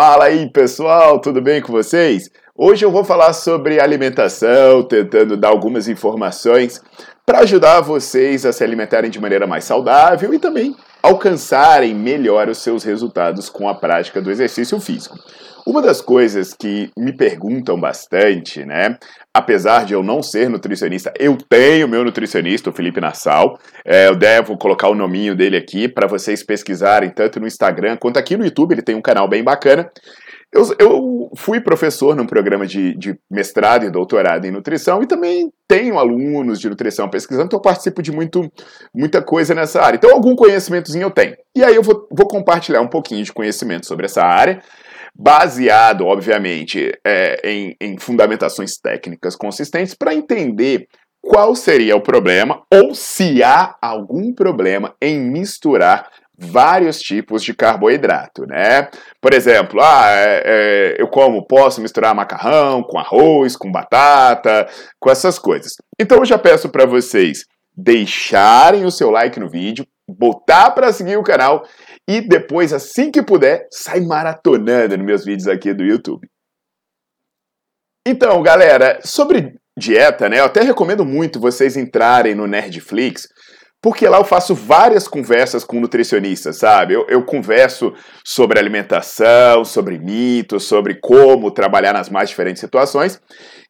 Fala aí pessoal, tudo bem com vocês? Hoje eu vou falar sobre alimentação, tentando dar algumas informações para ajudar vocês a se alimentarem de maneira mais saudável e também alcançarem melhor os seus resultados com a prática do exercício físico. Uma das coisas que me perguntam bastante, né? Apesar de eu não ser nutricionista, eu tenho meu nutricionista, o Felipe Nassau. É, eu devo colocar o nominho dele aqui para vocês pesquisarem tanto no Instagram quanto aqui no YouTube. Ele tem um canal bem bacana. Eu, eu fui professor num programa de, de, mestrado e doutorado em nutrição e também tenho alunos de nutrição pesquisando, então eu participo de muito, muita coisa nessa área. Então, algum conhecimentozinho eu tenho. E aí eu vou, vou compartilhar um pouquinho de conhecimento sobre essa área, baseado, obviamente, é, em, em fundamentações técnicas consistentes para entender qual seria o problema ou se há algum problema em misturar vários tipos de carboidrato, né? Por exemplo, ah, é, é, eu como, posso misturar macarrão com arroz, com batata, com essas coisas. Então eu já peço para vocês deixarem o seu like no vídeo, botar para seguir o canal e depois, assim que puder, sai maratonando nos meus vídeos aqui do YouTube. Então, galera, sobre dieta, né? Eu até recomendo muito vocês entrarem no Nerdflix porque lá eu faço várias conversas com nutricionistas, sabe? Eu, eu, converso sobre alimentação, sobre mitos, sobre como trabalhar nas mais diferentes situações.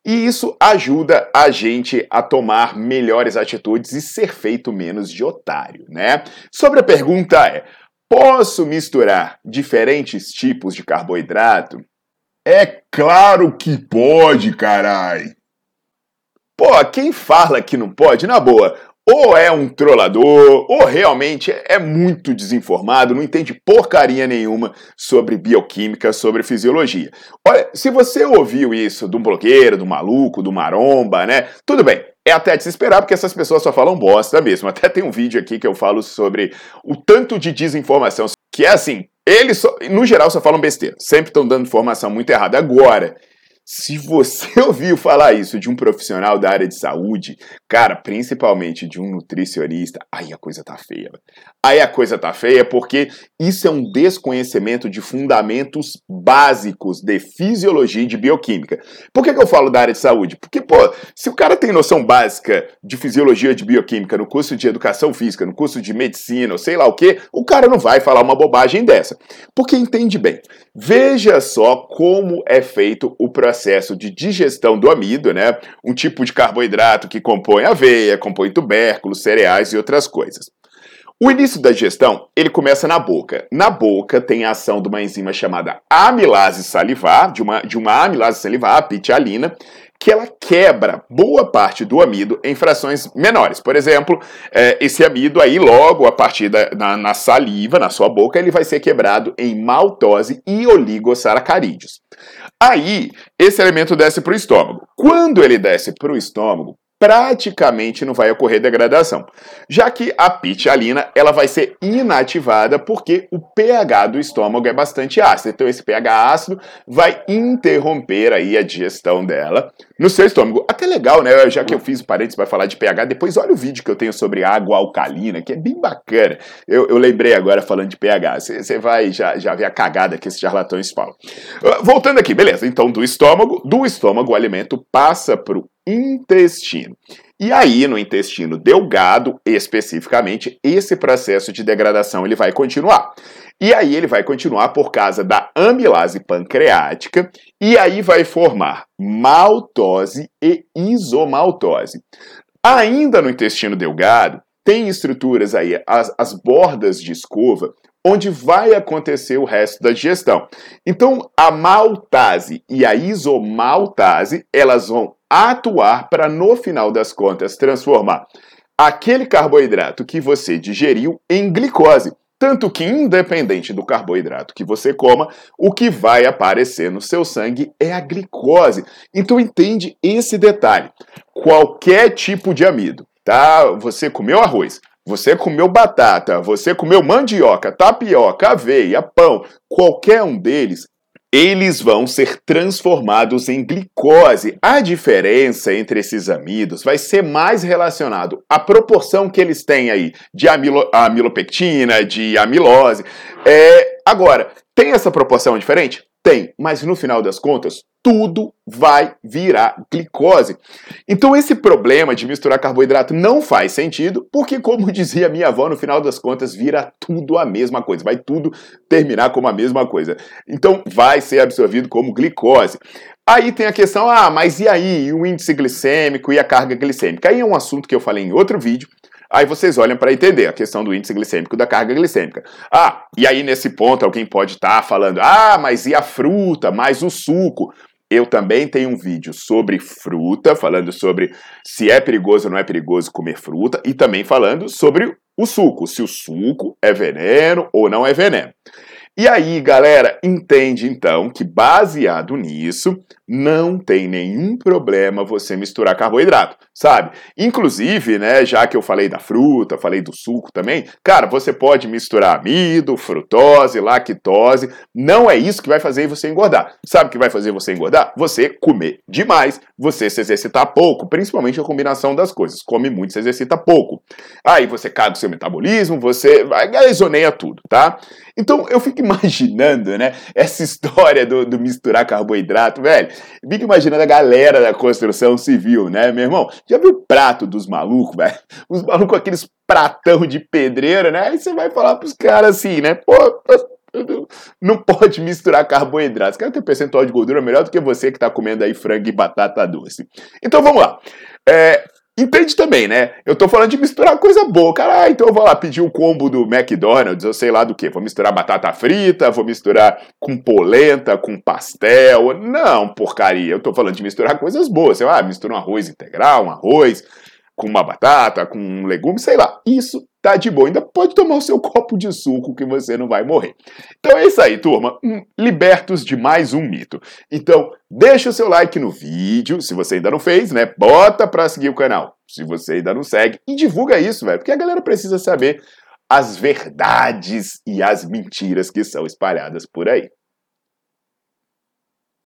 E isso ajuda a gente a tomar melhores atitudes e ser feito menos de otário, né? Sobre a pergunta é: posso misturar diferentes tipos de carboidrato? É claro que pode, carai! Pô, quem fala que não pode, na boa, ou é um trollador, ou realmente é muito desinformado, não entende porcaria nenhuma sobre bioquímica, sobre fisiologia. Olha, se você ouviu isso de um blogueiro, do maluco, do maromba, né? Tudo bem, é até de se esperar, porque essas pessoas só falam bosta mesmo. Até tem um vídeo aqui que eu falo sobre o tanto de desinformação, que é assim, eles, só, no geral, só falam besteira. Sempre estão dando informação muito errada. Agora, se você ouviu falar isso de um profissional da área de saúde, cara, principalmente de um nutricionista, aí a coisa tá feia. Aí a coisa tá feia porque isso é um desconhecimento de fundamentos básicos de fisiologia e de bioquímica. Por que, que eu falo da área de saúde? Porque, pô, se o cara tem noção básica de fisiologia e de bioquímica no curso de educação física, no curso de medicina, ou sei lá o que, o cara não vai falar uma bobagem dessa. Porque entende bem. Veja só como é feito o processo de digestão do amido, né? Um tipo de carboidrato que compõe aveia, compõe tubérculos, cereais e outras coisas. O início da digestão, ele começa na boca. Na boca tem a ação de uma enzima chamada amilase salivar, de uma, de uma amilase salivar, a pitialina, que ela quebra boa parte do amido em frações menores. Por exemplo, é, esse amido aí, logo a partir da na, na, saliva, na sua boca, ele vai ser quebrado em maltose e oligosacarídeos. Aí, esse elemento desce para o estômago. Quando ele desce para o estômago, praticamente não vai ocorrer degradação, já que a pitialina ela vai ser inativada porque o pH do estômago é bastante ácido. Então esse pH ácido vai interromper aí a digestão dela no seu estômago. Até legal, né? Já que eu fiz o parênteses para falar de pH, depois olha o vídeo que eu tenho sobre água alcalina, que é bem bacana. Eu, eu lembrei agora falando de pH. Você vai já, já ver a cagada que esses charlatões falam. Uh, voltando aqui, beleza. Então do estômago, do estômago o alimento passa para o intestino. E aí, no intestino delgado, especificamente, esse processo de degradação ele vai continuar. E aí ele vai continuar por causa da amilase pancreática, e aí vai formar maltose e isomaltose. Ainda no intestino delgado, tem estruturas aí, as, as bordas de escova, onde vai acontecer o resto da digestão. Então, a maltase e a isomaltase, elas vão atuar para, no final das contas, transformar aquele carboidrato que você digeriu em glicose. Tanto que, independente do carboidrato que você coma, o que vai aparecer no seu sangue é a glicose. Então, entende esse detalhe. Qualquer tipo de amido, tá? Você comeu arroz, você comeu batata, você comeu mandioca, tapioca, aveia, pão, qualquer um deles eles vão ser transformados em glicose. A diferença entre esses amidos vai ser mais relacionado à proporção que eles têm aí de amilo, amilopectina, de amilose. É, agora, tem essa proporção diferente? Tem, mas no final das contas, tudo vai virar glicose. Então esse problema de misturar carboidrato não faz sentido, porque como dizia minha avó, no final das contas vira tudo a mesma coisa, vai tudo terminar como a mesma coisa. Então vai ser absorvido como glicose. Aí tem a questão, ah, mas e aí, o índice glicêmico e a carga glicêmica? Aí é um assunto que eu falei em outro vídeo, Aí vocês olham para entender a questão do índice glicêmico da carga glicêmica. Ah, e aí nesse ponto alguém pode estar tá falando: "Ah, mas e a fruta, mais o suco?" Eu também tenho um vídeo sobre fruta, falando sobre se é perigoso ou não é perigoso comer fruta, e também falando sobre o suco, se o suco é veneno ou não é veneno. E aí, galera, entende então que baseado nisso, não tem nenhum problema você misturar carboidrato, sabe? Inclusive, né, já que eu falei da fruta, falei do suco também, cara, você pode misturar amido, frutose, lactose, não é isso que vai fazer você engordar. Sabe o que vai fazer você engordar? Você comer demais, você se exercitar pouco, principalmente a combinação das coisas. Come muito, se exercita pouco. Aí você caga o seu metabolismo, você vai isoneia tudo, tá? Então eu fico imaginando, né, essa história do, do, misturar carboidrato, velho. Fico imaginando a galera da construção civil, né, meu irmão? Já viu o prato dos malucos, velho? Os malucos com aqueles pratão de pedreira, né? Aí você vai falar pros caras assim, né? Pô, não pode misturar carboidratos. Quero ter percentual de gordura melhor do que você que está comendo aí frango e batata doce. Então vamos lá. É, Entende também, né? Eu tô falando de misturar coisa boa. Cara, ah, então eu vou lá pedir o combo do McDonald's, eu sei lá do que. Vou misturar batata frita, vou misturar com polenta, com pastel. Não, porcaria. Eu tô falando de misturar coisas boas. Vai, ah, mistura um arroz integral, um arroz com uma batata, com um legume, sei lá. Isso tá de boa. Ainda pode tomar o seu copo de suco que você não vai morrer. Então é isso aí, turma. Hum, libertos de mais um mito. Então, deixa o seu like no vídeo, se você ainda não fez, né? Bota pra seguir o canal, se você ainda não segue. E divulga isso, velho, porque a galera precisa saber as verdades e as mentiras que são espalhadas por aí.